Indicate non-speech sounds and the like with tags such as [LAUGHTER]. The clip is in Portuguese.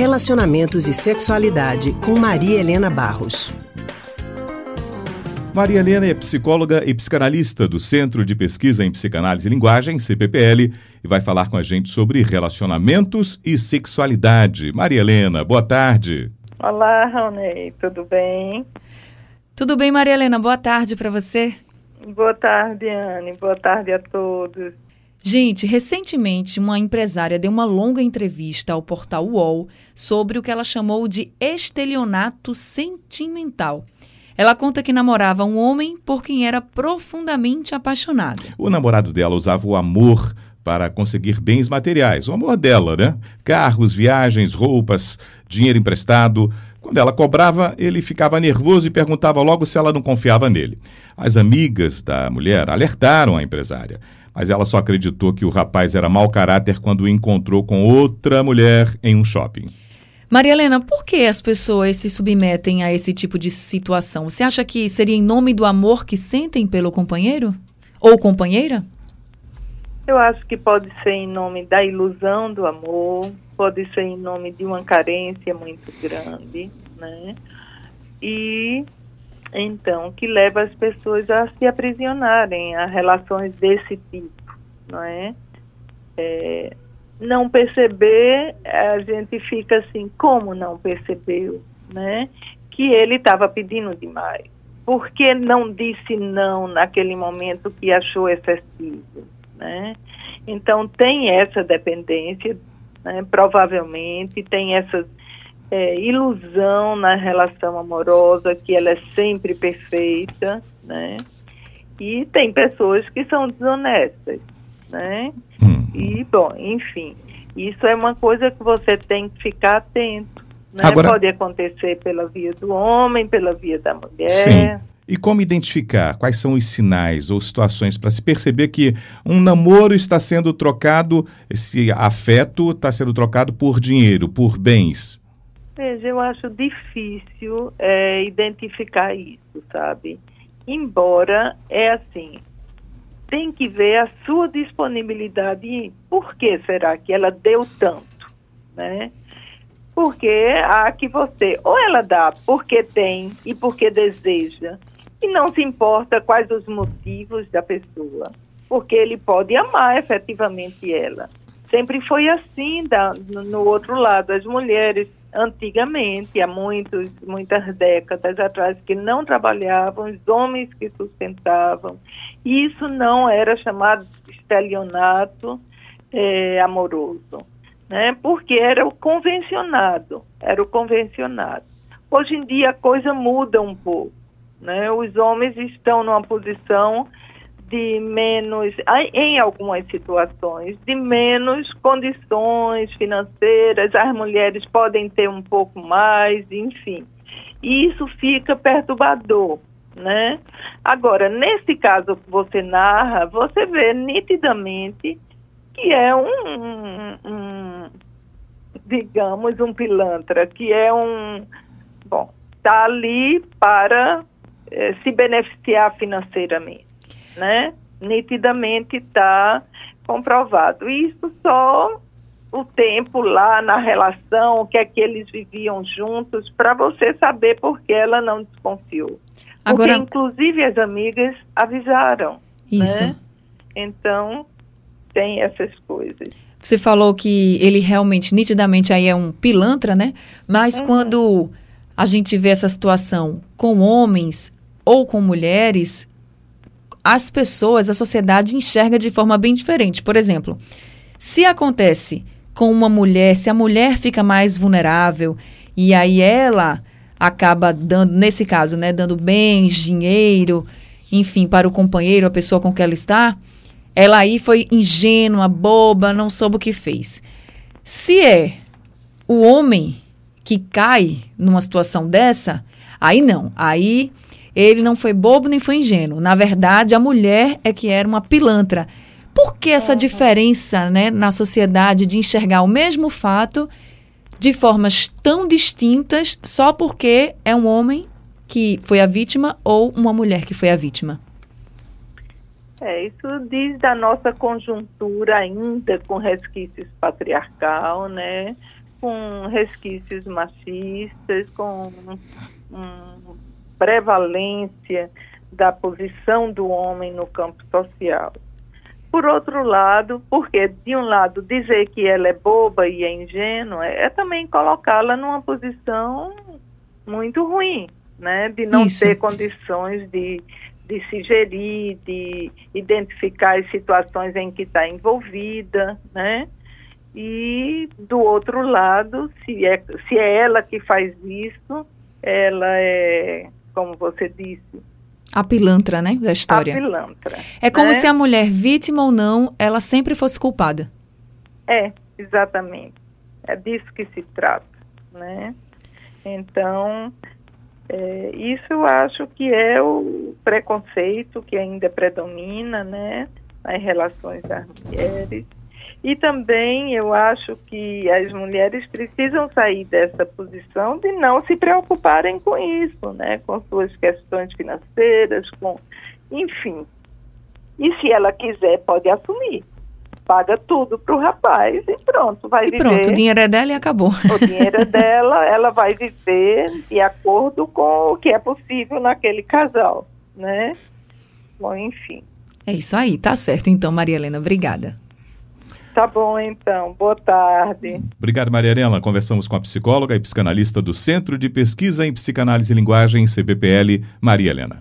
Relacionamentos e Sexualidade, com Maria Helena Barros. Maria Helena é psicóloga e psicanalista do Centro de Pesquisa em Psicanálise e Linguagem, CPPL, e vai falar com a gente sobre relacionamentos e sexualidade. Maria Helena, boa tarde. Olá, Rony, tudo bem? Tudo bem, Maria Helena? Boa tarde para você. Boa tarde, Anne. Boa tarde a todos. Gente, recentemente uma empresária deu uma longa entrevista ao portal UOL sobre o que ela chamou de estelionato sentimental. Ela conta que namorava um homem por quem era profundamente apaixonada. O namorado dela usava o amor para conseguir bens materiais, o amor dela, né? Carros, viagens, roupas, dinheiro emprestado. Quando ela cobrava, ele ficava nervoso e perguntava logo se ela não confiava nele. As amigas da mulher alertaram a empresária, mas ela só acreditou que o rapaz era mau caráter quando o encontrou com outra mulher em um shopping. Maria Helena, por que as pessoas se submetem a esse tipo de situação? Você acha que seria em nome do amor que sentem pelo companheiro? Ou companheira? Eu acho que pode ser em nome da ilusão do amor, pode ser em nome de uma carência muito grande, né? E então que leva as pessoas a se aprisionarem a relações desse tipo, não é? é não perceber, a gente fica assim, como não percebeu, né? Que ele estava pedindo demais. Por que não disse não naquele momento que achou excessivo, né? Então tem essa dependência né? provavelmente tem essa é, ilusão na relação amorosa que ela é sempre perfeita, né? E tem pessoas que são desonestas, né? Hum. E, bom, enfim, isso é uma coisa que você tem que ficar atento. Né? Agora... Pode acontecer pela via do homem, pela via da mulher. Sim. E como identificar quais são os sinais ou situações para se perceber que um namoro está sendo trocado, esse afeto está sendo trocado por dinheiro, por bens? Veja, eu acho difícil é, identificar isso, sabe? Embora é assim, tem que ver a sua disponibilidade. Por que será que ela deu tanto, né? Porque há que você, ou ela dá porque tem e porque deseja, e não se importa quais os motivos da pessoa, porque ele pode amar efetivamente ela. Sempre foi assim da, no outro lado. As mulheres, antigamente, há muitos, muitas décadas atrás, que não trabalhavam, os homens que sustentavam. Isso não era chamado de estelionato é, amoroso, né? porque era o convencionado, era o convencionado. Hoje em dia a coisa muda um pouco. Né? Os homens estão numa posição de menos, em algumas situações, de menos condições financeiras, as mulheres podem ter um pouco mais, enfim. E isso fica perturbador, né? Agora, nesse caso que você narra, você vê nitidamente que é um, um digamos, um pilantra, que é um, bom, está ali para eh, se beneficiar financeiramente, né? Nitidamente está comprovado. Isso só o tempo lá na relação, o que é que eles viviam juntos, para você saber por que ela não desconfiou. Agora, Porque, inclusive, as amigas avisaram. Isso. Né? Então, tem essas coisas. Você falou que ele realmente, nitidamente, aí é um pilantra, né? Mas uhum. quando a gente vê essa situação com homens, ou com mulheres, as pessoas, a sociedade enxerga de forma bem diferente. Por exemplo, se acontece com uma mulher, se a mulher fica mais vulnerável e aí ela acaba dando, nesse caso, né, dando bens, dinheiro, enfim, para o companheiro, a pessoa com que ela está, ela aí foi ingênua, boba, não soube o que fez. Se é o homem que cai numa situação dessa, aí não. Aí ele não foi bobo nem foi ingênuo. Na verdade, a mulher é que era uma pilantra. Por que essa diferença né, na sociedade de enxergar o mesmo fato de formas tão distintas só porque é um homem que foi a vítima ou uma mulher que foi a vítima? É, isso diz da nossa conjuntura ainda com resquícios patriarcal, né? com resquícios machistas, com um, prevalência da posição do homem no campo social. Por outro lado, porque de um lado dizer que ela é boba e é ingênua é, é também colocá-la numa posição muito ruim, né? De não Isso. ter condições de, de se gerir, de identificar as situações em que está envolvida, né? E do outro lado, se é, se é ela que faz isso, ela é, como você disse, a pilantra, né, da história. A pilantra. É como né? se a mulher, vítima ou não, ela sempre fosse culpada. É, exatamente. É disso que se trata, né? Então, é, isso eu acho que é o preconceito que ainda predomina, né, nas relações das mulheres. E também eu acho que as mulheres precisam sair dessa posição de não se preocuparem com isso, né? Com suas questões financeiras, com enfim. E se ela quiser, pode assumir. Paga tudo para o rapaz e pronto, vai e viver. pronto, o dinheiro é dela e acabou. O dinheiro é dela, [LAUGHS] ela vai viver de acordo com o que é possível naquele casal, né? Bom, enfim. É isso aí, tá certo então, Maria Helena, obrigada. Tá bom, então. Boa tarde. Obrigado, Maria Arena. Conversamos com a psicóloga e psicanalista do Centro de Pesquisa em Psicanálise e Linguagem, CPPL, Maria Helena.